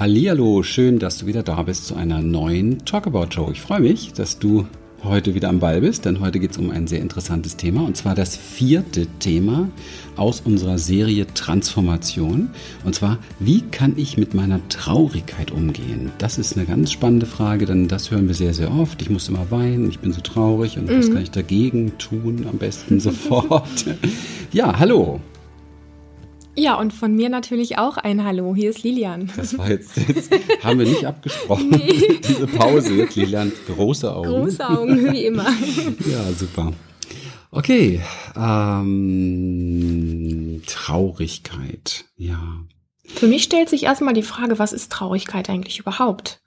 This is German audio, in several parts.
Hallihallo, schön, dass du wieder da bist zu einer neuen Talkabout Show. Ich freue mich, dass du heute wieder am Ball bist, denn heute geht es um ein sehr interessantes Thema und zwar das vierte Thema aus unserer Serie Transformation. Und zwar, wie kann ich mit meiner Traurigkeit umgehen? Das ist eine ganz spannende Frage, denn das hören wir sehr, sehr oft. Ich muss immer weinen, ich bin so traurig und mhm. was kann ich dagegen tun? Am besten sofort. ja, hallo. Ja, und von mir natürlich auch ein Hallo. Hier ist Lilian. Das war jetzt, jetzt haben wir nicht abgesprochen. Nee. Diese Pause jetzt, Lilian, große Augen. Große Augen, wie immer. ja, super. Okay, ähm, Traurigkeit, ja. Für mich stellt sich erstmal die Frage, was ist Traurigkeit eigentlich überhaupt?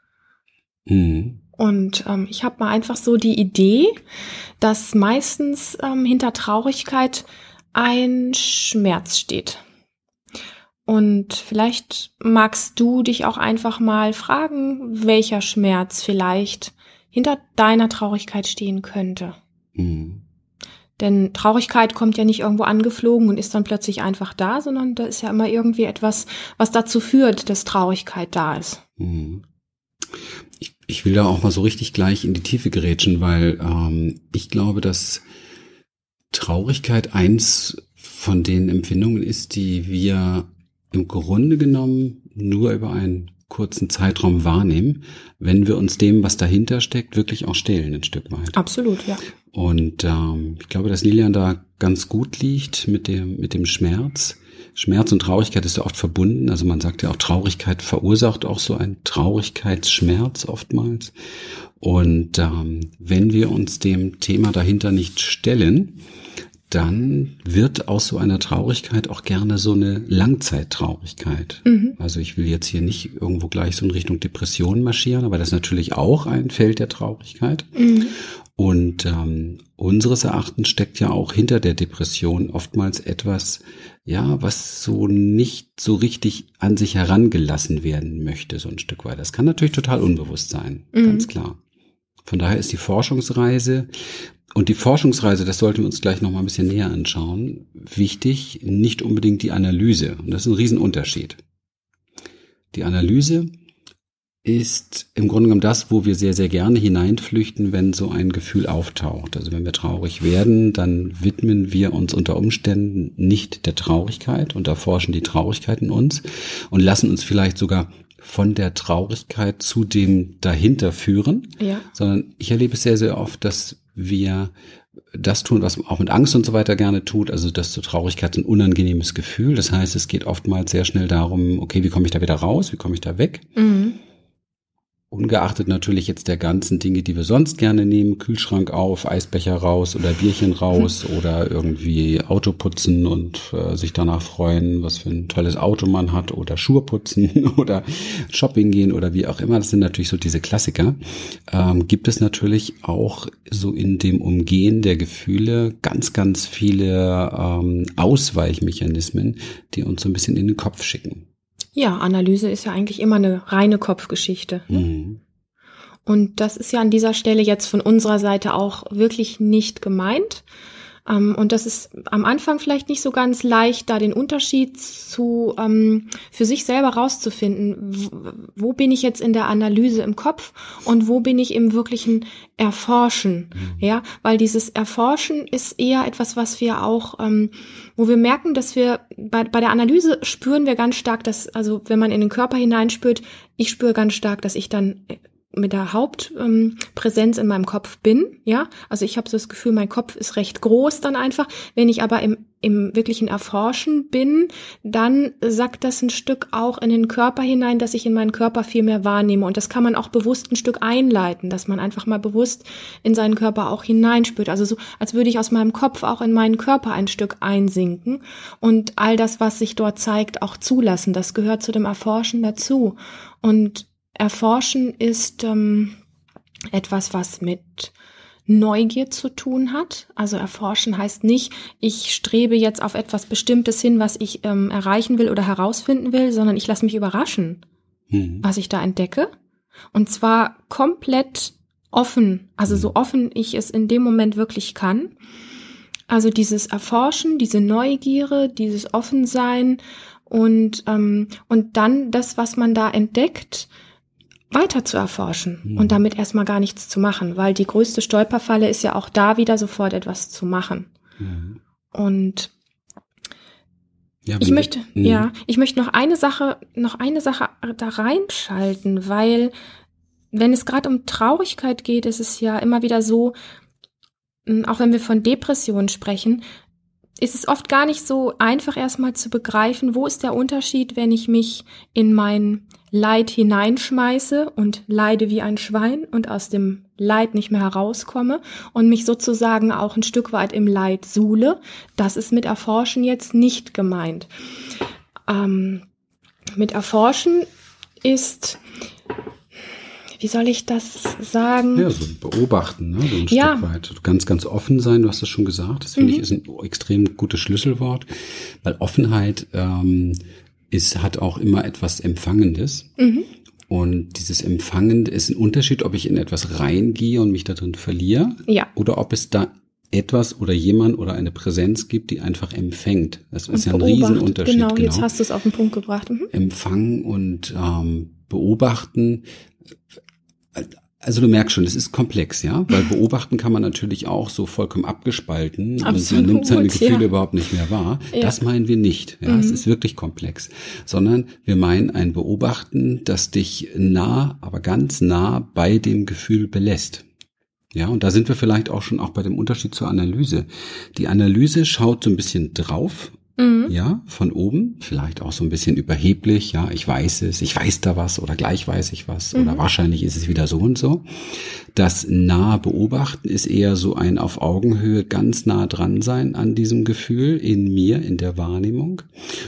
Mhm. Und ähm, ich habe mal einfach so die Idee, dass meistens ähm, hinter Traurigkeit ein Schmerz steht. Und vielleicht magst du dich auch einfach mal fragen, welcher Schmerz vielleicht hinter deiner Traurigkeit stehen könnte. Mhm. Denn Traurigkeit kommt ja nicht irgendwo angeflogen und ist dann plötzlich einfach da, sondern da ist ja immer irgendwie etwas, was dazu führt, dass Traurigkeit da ist. Mhm. Ich, ich will da auch mal so richtig gleich in die Tiefe gerätschen, weil ähm, ich glaube, dass Traurigkeit eins von den Empfindungen ist, die wir im Grunde genommen nur über einen kurzen Zeitraum wahrnehmen, wenn wir uns dem, was dahinter steckt, wirklich auch stellen, ein Stück weit. Absolut, ja. Und ähm, ich glaube, dass Lilian da ganz gut liegt mit dem, mit dem Schmerz. Schmerz und Traurigkeit ist ja oft verbunden. Also man sagt ja auch, Traurigkeit verursacht auch so einen Traurigkeitsschmerz oftmals. Und ähm, wenn wir uns dem Thema dahinter nicht stellen, dann wird aus so einer Traurigkeit auch gerne so eine Langzeittraurigkeit. Mhm. Also ich will jetzt hier nicht irgendwo gleich so in Richtung Depression marschieren, aber das ist natürlich auch ein Feld der Traurigkeit. Mhm. Und ähm, unseres Erachtens steckt ja auch hinter der Depression oftmals etwas, ja, was so nicht so richtig an sich herangelassen werden möchte, so ein Stück weit. Das kann natürlich total unbewusst sein, mhm. ganz klar. Von daher ist die Forschungsreise und die Forschungsreise, das sollten wir uns gleich noch mal ein bisschen näher anschauen. Wichtig, nicht unbedingt die Analyse. Und das ist ein Riesenunterschied. Die Analyse ist im Grunde genommen das, wo wir sehr, sehr gerne hineinflüchten, wenn so ein Gefühl auftaucht. Also wenn wir traurig werden, dann widmen wir uns unter Umständen nicht der Traurigkeit und erforschen die Traurigkeit in uns und lassen uns vielleicht sogar von der Traurigkeit zu dem dahinter führen, ja. sondern ich erlebe es sehr, sehr oft, dass wir das tun, was man auch mit Angst und so weiter gerne tut. Also das zur Traurigkeit ein unangenehmes Gefühl. Das heißt, es geht oftmals sehr schnell darum, okay, wie komme ich da wieder raus? Wie komme ich da weg? Mhm. Ungeachtet natürlich jetzt der ganzen Dinge, die wir sonst gerne nehmen, Kühlschrank auf, Eisbecher raus oder Bierchen raus oder irgendwie Auto putzen und äh, sich danach freuen, was für ein tolles Auto man hat oder Schuhe putzen oder Shopping gehen oder wie auch immer. Das sind natürlich so diese Klassiker. Ähm, gibt es natürlich auch so in dem Umgehen der Gefühle ganz, ganz viele ähm, Ausweichmechanismen, die uns so ein bisschen in den Kopf schicken. Ja, Analyse ist ja eigentlich immer eine reine Kopfgeschichte. Mhm. Und das ist ja an dieser Stelle jetzt von unserer Seite auch wirklich nicht gemeint. Ähm, und das ist am Anfang vielleicht nicht so ganz leicht, da den Unterschied zu ähm, für sich selber rauszufinden. Wo, bin ich jetzt in der Analyse im Kopf und wo bin ich im wirklichen Erforschen? Mhm. Ja, weil dieses Erforschen ist eher etwas, was wir auch, ähm, wo wir merken, dass wir bei, bei der Analyse spüren wir ganz stark, dass, also wenn man in den Körper hineinspürt, ich spüre ganz stark, dass ich dann mit der Hauptpräsenz ähm, in meinem Kopf bin, ja, also ich habe so das Gefühl, mein Kopf ist recht groß dann einfach. Wenn ich aber im, im wirklichen Erforschen bin, dann sagt das ein Stück auch in den Körper hinein, dass ich in meinen Körper viel mehr wahrnehme. Und das kann man auch bewusst ein Stück einleiten, dass man einfach mal bewusst in seinen Körper auch hineinspürt. Also so, als würde ich aus meinem Kopf auch in meinen Körper ein Stück einsinken und all das, was sich dort zeigt, auch zulassen. Das gehört zu dem Erforschen dazu. Und Erforschen ist ähm, etwas, was mit Neugier zu tun hat. Also erforschen heißt nicht, ich strebe jetzt auf etwas Bestimmtes hin, was ich ähm, erreichen will oder herausfinden will, sondern ich lasse mich überraschen, mhm. was ich da entdecke. Und zwar komplett offen, also so offen ich es in dem Moment wirklich kann. Also dieses Erforschen, diese Neugierde, dieses Offensein und, ähm, und dann das, was man da entdeckt, weiter zu erforschen mhm. und damit erstmal gar nichts zu machen, weil die größte Stolperfalle ist ja auch da wieder sofort etwas zu machen. Mhm. Und ja, ich möchte, mh. ja, ich möchte noch eine Sache, noch eine Sache da reinschalten, weil wenn es gerade um Traurigkeit geht, ist es ja immer wieder so, auch wenn wir von Depressionen sprechen, ist es oft gar nicht so einfach erstmal zu begreifen, wo ist der Unterschied, wenn ich mich in mein Leid hineinschmeiße und leide wie ein Schwein und aus dem Leid nicht mehr herauskomme und mich sozusagen auch ein Stück weit im Leid suhle. Das ist mit Erforschen jetzt nicht gemeint. Ähm, mit Erforschen ist wie soll ich das sagen? Ja, so beobachten, ne? so ein ja. Stück weit. Ganz, ganz offen sein, du hast das schon gesagt. Das finde mhm. ich ist ein extrem gutes Schlüsselwort, weil Offenheit ähm, ist, hat auch immer etwas Empfangendes. Mhm. Und dieses Empfangend ist ein Unterschied, ob ich in etwas reingehe und mich darin verliere. Ja. Oder ob es da etwas oder jemand oder eine Präsenz gibt, die einfach empfängt. Das ist ja ein Riesenunterschied. Genau, genau, jetzt hast du es auf den Punkt gebracht. Mhm. Empfangen und ähm, beobachten also du merkst schon, es ist komplex, ja, weil beobachten kann man natürlich auch so vollkommen abgespalten Absolut, und man nimmt seine Gefühle ja. überhaupt nicht mehr wahr. Ja. Das meinen wir nicht. Ja, mhm. es ist wirklich komplex, sondern wir meinen ein Beobachten, das dich nah, aber ganz nah bei dem Gefühl belässt. Ja, und da sind wir vielleicht auch schon auch bei dem Unterschied zur Analyse. Die Analyse schaut so ein bisschen drauf Mhm. Ja, von oben, vielleicht auch so ein bisschen überheblich, ja, ich weiß es, ich weiß da was oder gleich weiß ich was mhm. oder wahrscheinlich ist es wieder so und so. Das nahe Beobachten ist eher so ein auf Augenhöhe ganz nah dran sein an diesem Gefühl in mir, in der Wahrnehmung.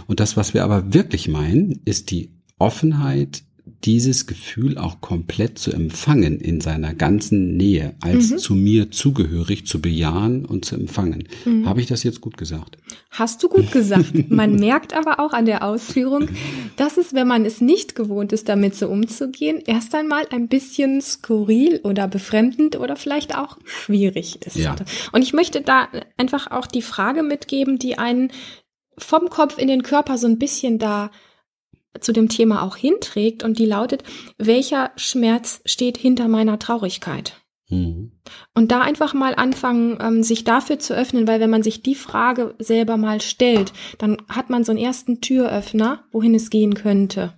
Und das, was wir aber wirklich meinen, ist die Offenheit dieses Gefühl auch komplett zu empfangen in seiner ganzen Nähe, als mhm. zu mir zugehörig zu bejahen und zu empfangen. Mhm. Habe ich das jetzt gut gesagt? Hast du gut gesagt. Man merkt aber auch an der Ausführung, dass es, wenn man es nicht gewohnt ist, damit so umzugehen, erst einmal ein bisschen skurril oder befremdend oder vielleicht auch schwierig ist. Ja. Und ich möchte da einfach auch die Frage mitgeben, die einen vom Kopf in den Körper so ein bisschen da zu dem Thema auch hinträgt und die lautet, welcher Schmerz steht hinter meiner Traurigkeit? Mhm. Und da einfach mal anfangen, ähm, sich dafür zu öffnen, weil wenn man sich die Frage selber mal stellt, dann hat man so einen ersten Türöffner, wohin es gehen könnte.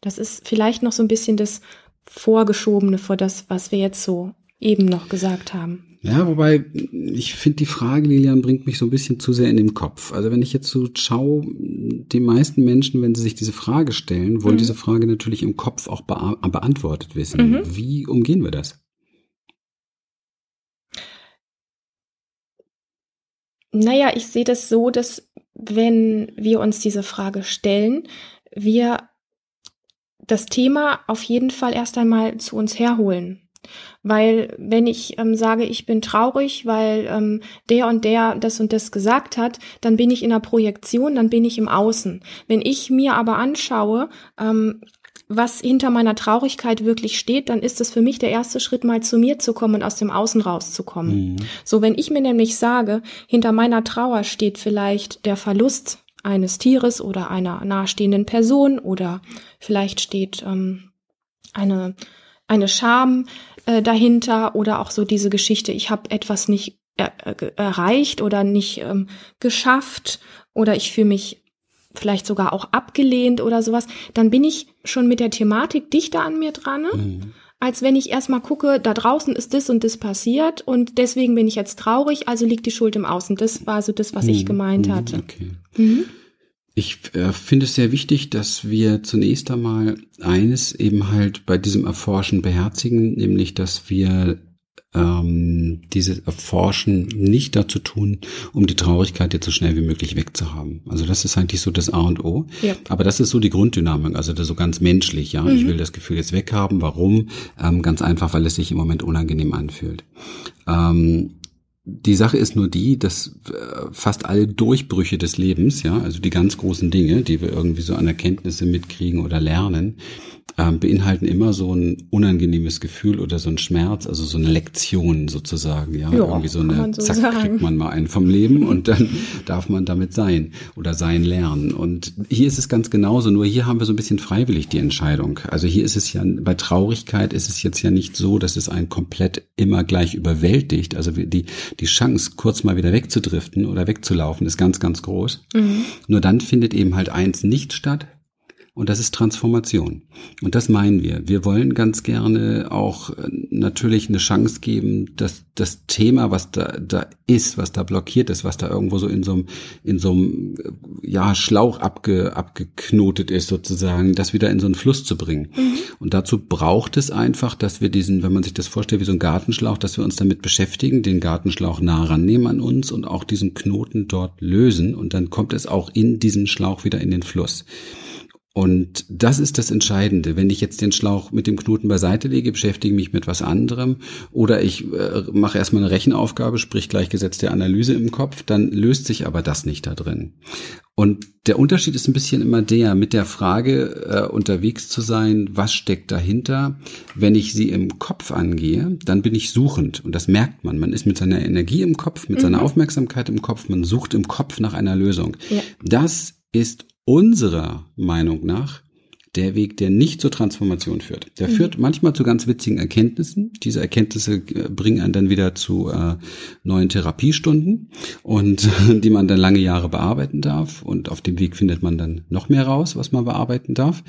Das ist vielleicht noch so ein bisschen das Vorgeschobene vor das, was wir jetzt so eben noch gesagt haben. Ja, wobei ich finde die Frage, Lilian, bringt mich so ein bisschen zu sehr in den Kopf. Also wenn ich jetzt so schaue, die meisten Menschen, wenn sie sich diese Frage stellen, wollen mhm. diese Frage natürlich im Kopf auch be beantwortet wissen. Mhm. Wie umgehen wir das? Naja, ich sehe das so, dass wenn wir uns diese Frage stellen, wir das Thema auf jeden Fall erst einmal zu uns herholen. Weil wenn ich ähm, sage, ich bin traurig, weil ähm, der und der das und das gesagt hat, dann bin ich in der Projektion, dann bin ich im Außen. Wenn ich mir aber anschaue, ähm, was hinter meiner Traurigkeit wirklich steht, dann ist es für mich der erste Schritt, mal zu mir zu kommen und aus dem Außen rauszukommen. Mhm. So, wenn ich mir nämlich sage, hinter meiner Trauer steht vielleicht der Verlust eines Tieres oder einer nahestehenden Person oder vielleicht steht ähm, eine, eine Scham, äh, dahinter oder auch so diese Geschichte, ich habe etwas nicht er, äh, erreicht oder nicht ähm, geschafft oder ich fühle mich vielleicht sogar auch abgelehnt oder sowas, dann bin ich schon mit der Thematik dichter an mir dran, mhm. als wenn ich erstmal gucke, da draußen ist das und das passiert und deswegen bin ich jetzt traurig, also liegt die Schuld im Außen. Das war so das, was mhm. ich gemeint mhm. hatte. Okay. Mhm. Ich äh, finde es sehr wichtig, dass wir zunächst einmal eines eben halt bei diesem Erforschen beherzigen, nämlich dass wir ähm, dieses Erforschen nicht dazu tun, um die Traurigkeit jetzt so schnell wie möglich wegzuhaben. Also das ist eigentlich so das A und O. Ja. Aber das ist so die Grunddynamik, also das so ganz menschlich. Ja, mhm. ich will das Gefühl jetzt weghaben. Warum? Ähm, ganz einfach, weil es sich im Moment unangenehm anfühlt. Ähm, die Sache ist nur die, dass äh, fast alle Durchbrüche des Lebens, ja, also die ganz großen Dinge, die wir irgendwie so an Erkenntnisse mitkriegen oder lernen, ähm, beinhalten immer so ein unangenehmes Gefühl oder so ein Schmerz, also so eine Lektion sozusagen, ja, ja irgendwie so eine, so zack, sagen. kriegt man mal einen vom Leben und dann darf man damit sein oder sein lernen. Und hier ist es ganz genauso, nur hier haben wir so ein bisschen freiwillig die Entscheidung. Also hier ist es ja, bei Traurigkeit ist es jetzt ja nicht so, dass es einen komplett immer gleich überwältigt. Also die, die Chance, kurz mal wieder wegzudriften oder wegzulaufen, ist ganz, ganz groß. Mhm. Nur dann findet eben halt eins nicht statt, und das ist Transformation. Und das meinen wir. Wir wollen ganz gerne auch äh, natürlich eine Chance geben, dass das Thema, was da, da ist, was da blockiert ist, was da irgendwo so in so einem, in so einem, äh, ja, Schlauch abge, abgeknotet ist sozusagen, das wieder in so einen Fluss zu bringen. Mhm. Und dazu braucht es einfach, dass wir diesen, wenn man sich das vorstellt wie so ein Gartenschlauch, dass wir uns damit beschäftigen, den Gartenschlauch nah rannehmen an uns und auch diesen Knoten dort lösen. Und dann kommt es auch in diesen Schlauch wieder in den Fluss. Und das ist das Entscheidende. Wenn ich jetzt den Schlauch mit dem Knoten beiseite lege, beschäftige mich mit was anderem oder ich äh, mache erstmal eine Rechenaufgabe, sprich gleichgesetzte Analyse im Kopf, dann löst sich aber das nicht da drin. Und der Unterschied ist ein bisschen immer der, mit der Frage äh, unterwegs zu sein, was steckt dahinter. Wenn ich sie im Kopf angehe, dann bin ich suchend und das merkt man. Man ist mit seiner Energie im Kopf, mit mhm. seiner Aufmerksamkeit im Kopf, man sucht im Kopf nach einer Lösung. Ja. Das ist unserer Meinung nach der Weg, der nicht zur Transformation führt. Der mhm. führt manchmal zu ganz witzigen Erkenntnissen. Diese Erkenntnisse äh, bringen einen dann wieder zu äh, neuen Therapiestunden und die man dann lange Jahre bearbeiten darf. Und auf dem Weg findet man dann noch mehr raus, was man bearbeiten darf.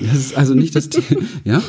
Das ist also nicht das, ja.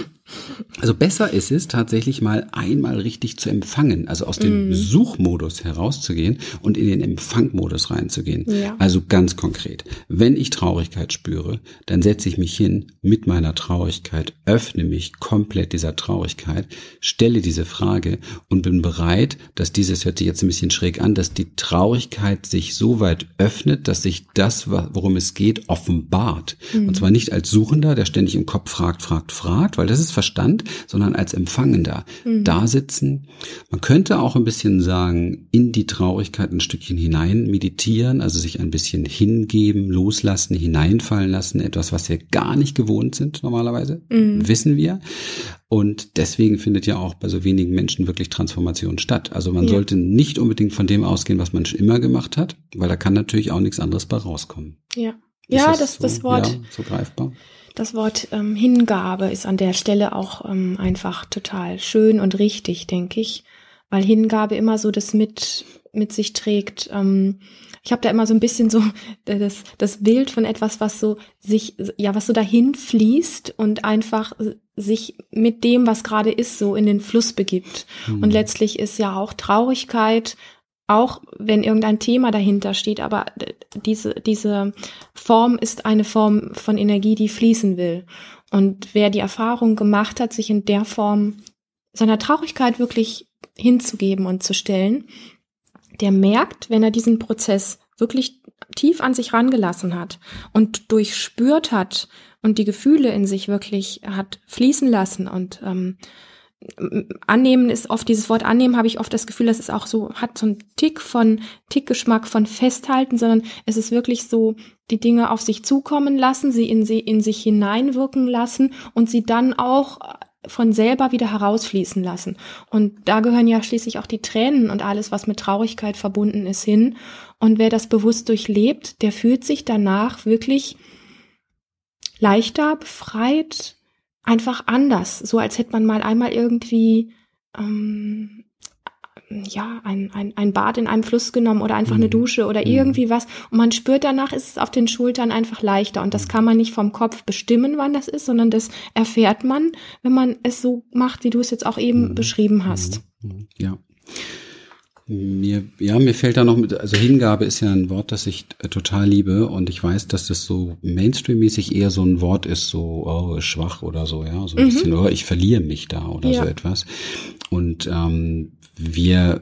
Also besser ist es tatsächlich mal einmal richtig zu empfangen, also aus dem mm. Suchmodus herauszugehen und in den Empfangmodus reinzugehen. Ja. Also ganz konkret, wenn ich Traurigkeit spüre, dann setze ich mich hin mit meiner Traurigkeit, öffne mich komplett dieser Traurigkeit, stelle diese Frage und bin bereit, dass dieses hört sich jetzt ein bisschen schräg an, dass die Traurigkeit sich so weit öffnet, dass sich das, worum es geht, offenbart. Mm. Und zwar nicht als Suchender, der ständig im Kopf fragt, fragt, fragt, weil das ist Verstand, sondern als Empfangender mhm. da sitzen. Man könnte auch ein bisschen sagen, in die Traurigkeit ein Stückchen hinein meditieren, also sich ein bisschen hingeben, loslassen, hineinfallen lassen, etwas, was wir gar nicht gewohnt sind normalerweise, mhm. wissen wir. Und deswegen findet ja auch bei so wenigen Menschen wirklich Transformation statt. Also man ja. sollte nicht unbedingt von dem ausgehen, was man schon immer gemacht hat, weil da kann natürlich auch nichts anderes bei rauskommen. Ja. Ist ja, das, so, das Wort. Ja, so greifbar. Das Wort ähm, Hingabe ist an der Stelle auch ähm, einfach total schön und richtig, denke ich, weil Hingabe immer so das mit mit sich trägt. Ähm, ich habe da immer so ein bisschen so das, das Bild von etwas, was so sich, ja, was so dahin fließt und einfach sich mit dem, was gerade ist, so in den Fluss begibt. Mhm. Und letztlich ist ja auch Traurigkeit auch wenn irgendein Thema dahinter steht, aber diese, diese Form ist eine Form von Energie, die fließen will. Und wer die Erfahrung gemacht hat, sich in der Form seiner Traurigkeit wirklich hinzugeben und zu stellen, der merkt, wenn er diesen Prozess wirklich tief an sich rangelassen hat und durchspürt hat und die Gefühle in sich wirklich hat fließen lassen und ähm, annehmen ist oft dieses Wort annehmen habe ich oft das Gefühl, dass es auch so hat so einen Tick von Tickgeschmack von festhalten, sondern es ist wirklich so die Dinge auf sich zukommen lassen, sie in sie in sich hineinwirken lassen und sie dann auch von selber wieder herausfließen lassen. Und da gehören ja schließlich auch die Tränen und alles, was mit Traurigkeit verbunden ist, hin. Und wer das bewusst durchlebt, der fühlt sich danach wirklich leichter, befreit, einfach anders, so als hätte man mal einmal irgendwie ähm, ja ein, ein, ein Bad in einem Fluss genommen oder einfach mhm. eine Dusche oder mhm. irgendwie was und man spürt danach ist es auf den Schultern einfach leichter und das kann man nicht vom Kopf bestimmen, wann das ist, sondern das erfährt man, wenn man es so macht, wie du es jetzt auch eben mhm. beschrieben hast. Mhm. Ja. Mir, ja, mir fällt da noch mit, also Hingabe ist ja ein Wort, das ich äh, total liebe und ich weiß, dass das so Mainstream-mäßig eher so ein Wort ist, so oh, schwach oder so, ja, so ein mhm. bisschen, oh, ich verliere mich da oder ja. so etwas. Und ähm, wir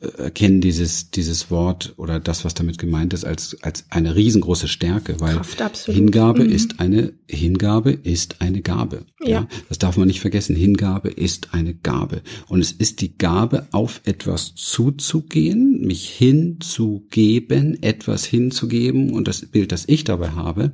erkennen dieses, dieses Wort oder das, was damit gemeint ist, als, als eine riesengroße Stärke, weil Kraft, Hingabe mhm. ist eine, Hingabe ist eine Gabe. Ja. ja. Das darf man nicht vergessen. Hingabe ist eine Gabe. Und es ist die Gabe, auf etwas zuzugehen, mich hinzugeben, etwas hinzugeben. Und das Bild, das ich dabei habe,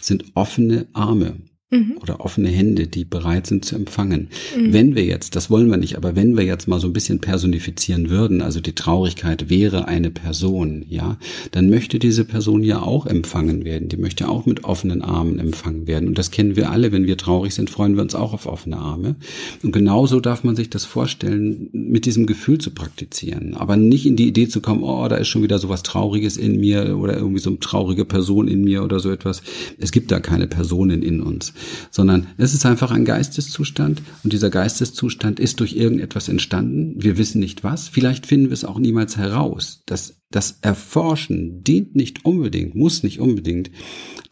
sind offene Arme mhm. oder offene Hände, die bereit sind zu empfangen. Mhm. Wenn wir jetzt, das wollen wir nicht, aber wenn wir jetzt mal so ein bisschen personifizieren würden, also die Traurigkeit wäre eine Person, ja, dann möchte diese Person ja auch empfangen werden. Die möchte auch mit offenen Armen empfangen werden. Und das kennen wir alle. Wenn wir traurig sind, freuen wir uns auch auf offene Arme. Und genauso darf man sich das vorstellen, mit diesem Gefühl zu praktizieren. Aber nicht in die Idee zu kommen, oh, da ist schon wieder so was Trauriges in mir oder irgendwie so eine traurige Person in mir oder so etwas. Es gibt da keine Personen in uns sondern es ist einfach ein Geisteszustand und dieser Geisteszustand ist durch irgendetwas entstanden. Wir wissen nicht was. Vielleicht finden wir es auch niemals heraus. Das, das Erforschen dient nicht unbedingt, muss nicht unbedingt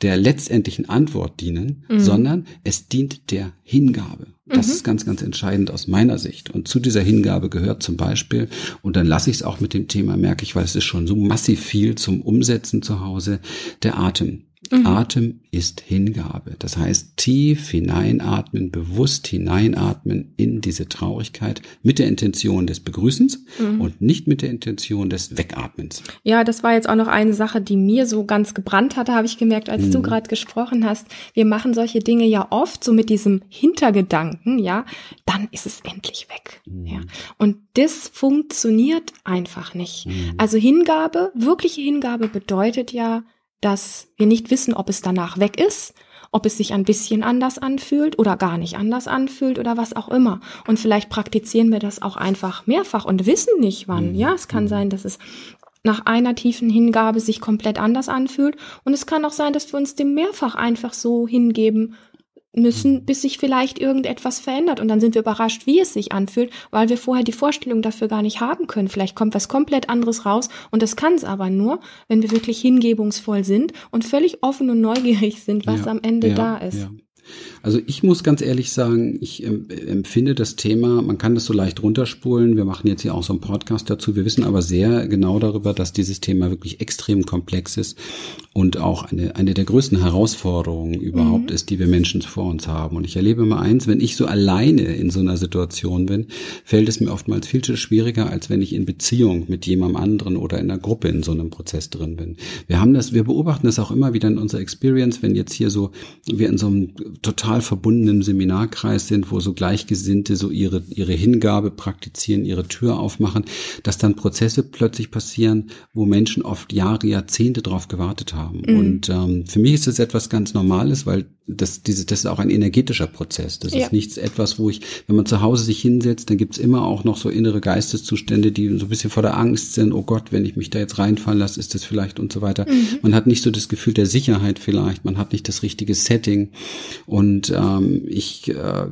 der letztendlichen Antwort dienen, mhm. sondern es dient der Hingabe. Das mhm. ist ganz, ganz entscheidend aus meiner Sicht. Und zu dieser Hingabe gehört zum Beispiel, und dann lasse ich es auch mit dem Thema, merke ich, weil es ist schon so massiv viel zum Umsetzen zu Hause, der Atem. Mhm. Atem ist Hingabe. Das heißt, tief hineinatmen, bewusst hineinatmen in diese Traurigkeit mit der Intention des Begrüßens mhm. und nicht mit der Intention des Wegatmens. Ja, das war jetzt auch noch eine Sache, die mir so ganz gebrannt hatte, habe ich gemerkt, als mhm. du gerade gesprochen hast. Wir machen solche Dinge ja oft so mit diesem Hintergedanken, ja, dann ist es endlich weg. Mhm. Ja. Und das funktioniert einfach nicht. Mhm. Also Hingabe, wirkliche Hingabe bedeutet ja, dass wir nicht wissen, ob es danach weg ist, ob es sich ein bisschen anders anfühlt oder gar nicht anders anfühlt oder was auch immer. Und vielleicht praktizieren wir das auch einfach mehrfach und wissen nicht wann. Mhm. Ja, es kann mhm. sein, dass es nach einer tiefen Hingabe sich komplett anders anfühlt. Und es kann auch sein, dass wir uns dem mehrfach einfach so hingeben, müssen, mhm. bis sich vielleicht irgendetwas verändert. Und dann sind wir überrascht, wie es sich anfühlt, weil wir vorher die Vorstellung dafür gar nicht haben können. Vielleicht kommt was komplett anderes raus. Und das kann es aber nur, wenn wir wirklich hingebungsvoll sind und völlig offen und neugierig sind, was ja, am Ende ja, da ist. Ja. Also ich muss ganz ehrlich sagen, ich empfinde das Thema, man kann das so leicht runterspulen. Wir machen jetzt hier auch so einen Podcast dazu. Wir wissen aber sehr genau darüber, dass dieses Thema wirklich extrem komplex ist und auch eine, eine der größten Herausforderungen überhaupt mhm. ist, die wir Menschen vor uns haben. Und ich erlebe mal eins, wenn ich so alleine in so einer Situation bin, fällt es mir oftmals viel zu schwieriger, als wenn ich in Beziehung mit jemandem anderen oder in einer Gruppe in so einem Prozess drin bin. Wir haben das, wir beobachten das auch immer wieder in unserer Experience, wenn jetzt hier so, wir in so einem total verbundenen Seminarkreis sind, wo so Gleichgesinnte so ihre, ihre Hingabe praktizieren, ihre Tür aufmachen, dass dann Prozesse plötzlich passieren, wo Menschen oft Jahre, Jahrzehnte drauf gewartet haben. Mhm. Und ähm, für mich ist das etwas ganz Normales, weil das, diese, das ist auch ein energetischer Prozess. Das ja. ist nichts etwas, wo ich, wenn man zu Hause sich hinsetzt, dann gibt's immer auch noch so innere Geisteszustände, die so ein bisschen vor der Angst sind, oh Gott, wenn ich mich da jetzt reinfallen lasse, ist das vielleicht und so weiter. Mhm. Man hat nicht so das Gefühl der Sicherheit vielleicht, man hat nicht das richtige Setting. Und ähm, ich, äh,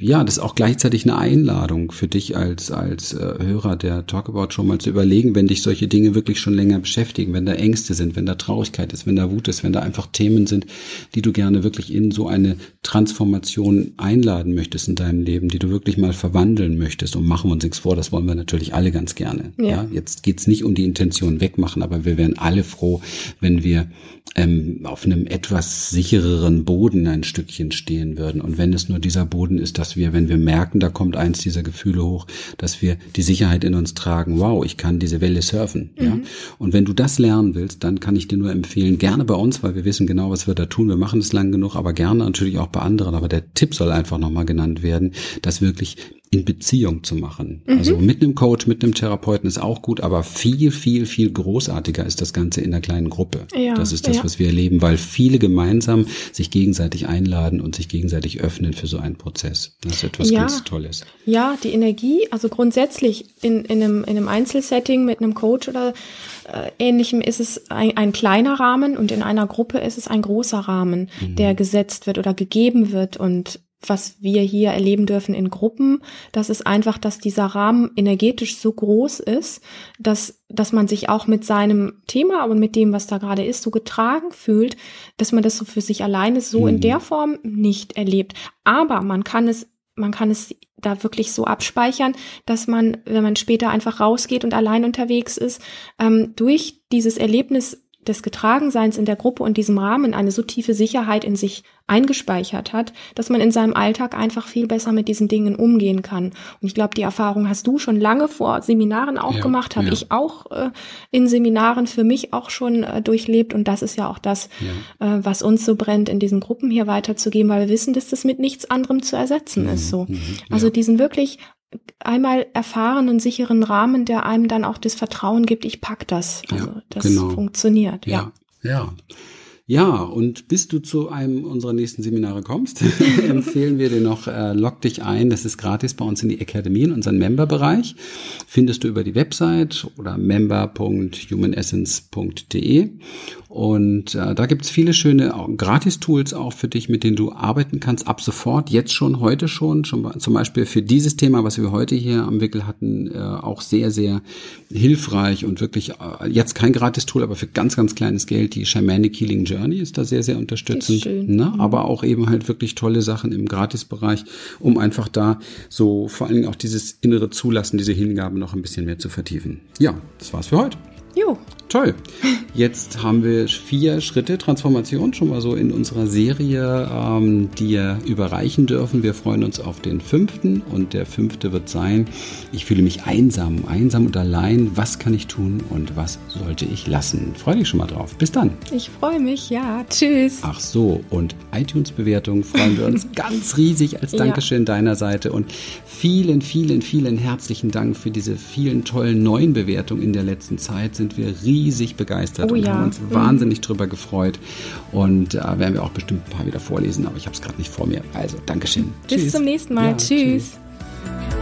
ja, das ist auch gleichzeitig eine Einladung für dich als, als äh, Hörer der Talkabout schon mal zu überlegen, wenn dich solche Dinge wirklich schon länger beschäftigen, wenn da Ängste sind, wenn da Traurigkeit ist, wenn da Wut ist, wenn da einfach Themen sind, die du gerne wirklich in so eine Transformation einladen möchtest in deinem Leben, die du wirklich mal verwandeln möchtest und machen wir uns nichts vor, das wollen wir natürlich alle ganz gerne. Ja. ja? Jetzt geht's nicht um die Intention wegmachen, aber wir wären alle froh, wenn wir ähm, auf einem etwas sichereren Boden ein Stückchen stehen würden. Und wenn es nur dieser Boden ist, dass wir, wenn wir merken, da kommt eins dieser Gefühle hoch, dass wir die Sicherheit in uns tragen, wow, ich kann diese Welle surfen. Mhm. Ja? Und wenn du das lernen willst, dann kann ich dir nur empfehlen, gerne bei uns, weil wir wissen genau, was wir da tun. Wir machen es lang genug, aber gerne natürlich auch bei anderen. Aber der Tipp soll einfach nochmal genannt werden, dass wirklich in Beziehung zu machen. Mhm. Also mit einem Coach, mit einem Therapeuten ist auch gut, aber viel, viel, viel großartiger ist das Ganze in einer kleinen Gruppe. Ja, das ist das, ja. was wir erleben, weil viele gemeinsam sich gegenseitig einladen und sich gegenseitig öffnen für so einen Prozess. Das ist etwas ja. ganz Tolles. Ja, die Energie, also grundsätzlich in, in, einem, in einem Einzelsetting mit einem Coach oder äh, ähnlichem ist es ein, ein kleiner Rahmen und in einer Gruppe ist es ein großer Rahmen, mhm. der gesetzt wird oder gegeben wird und was wir hier erleben dürfen in Gruppen, das ist einfach, dass dieser Rahmen energetisch so groß ist, dass, dass man sich auch mit seinem Thema und mit dem, was da gerade ist, so getragen fühlt, dass man das so für sich alleine so mhm. in der Form nicht erlebt. Aber man kann es man kann es da wirklich so abspeichern, dass man, wenn man später einfach rausgeht und allein unterwegs ist, ähm, durch dieses Erlebnis des Getragenseins in der Gruppe und diesem Rahmen eine so tiefe Sicherheit in sich eingespeichert hat, dass man in seinem Alltag einfach viel besser mit diesen Dingen umgehen kann. Und ich glaube, die Erfahrung hast du schon lange vor Seminaren auch ja, gemacht, habe ja. ich auch äh, in Seminaren für mich auch schon äh, durchlebt. Und das ist ja auch das, ja. äh, was uns so brennt, in diesen Gruppen hier weiterzugeben, weil wir wissen, dass das mit nichts anderem zu ersetzen mhm, ist. So. Mhm, also diesen wirklich einmal erfahrenen, sicheren Rahmen, der einem dann auch das Vertrauen gibt, ich pack das. Also ja, das genau. funktioniert. Ja. ja. ja. Ja, und bis du zu einem unserer nächsten Seminare kommst, empfehlen wir dir noch, äh, log dich ein. Das ist gratis bei uns in die Akademie, in unseren Member-Bereich. Findest du über die Website oder member.humanessence.de. Und äh, da gibt's viele schöne Gratis-Tools auch für dich, mit denen du arbeiten kannst, ab sofort, jetzt schon, heute schon. schon zum Beispiel für dieses Thema, was wir heute hier am Wickel hatten, äh, auch sehr, sehr hilfreich und wirklich äh, jetzt kein Gratis-Tool, aber für ganz, ganz kleines Geld, die Shamanic Healing Journey ist da sehr, sehr unterstützend. Ne? Mhm. Aber auch eben halt wirklich tolle Sachen im Gratisbereich, um einfach da so vor allen Dingen auch dieses innere Zulassen, diese Hingabe noch ein bisschen mehr zu vertiefen. Ja, das war's für heute. Jo. Toll. Jetzt haben wir vier Schritte Transformation schon mal so in unserer Serie ähm, dir überreichen dürfen. Wir freuen uns auf den fünften und der fünfte wird sein, ich fühle mich einsam, einsam und allein. Was kann ich tun und was sollte ich lassen? Freue dich schon mal drauf. Bis dann. Ich freue mich, ja. Tschüss. Ach so, und iTunes-Bewertung freuen wir uns ganz riesig als Dankeschön ja. deiner Seite und vielen, vielen, vielen herzlichen Dank für diese vielen tollen neuen Bewertungen in der letzten Zeit. Sind wir riesig riesig begeistert oh, und ja. haben uns mhm. wahnsinnig drüber gefreut. Und äh, werden wir auch bestimmt ein paar wieder vorlesen, aber ich habe es gerade nicht vor mir. Also, Dankeschön. Bis tschüss. zum nächsten Mal. Ja, tschüss. tschüss.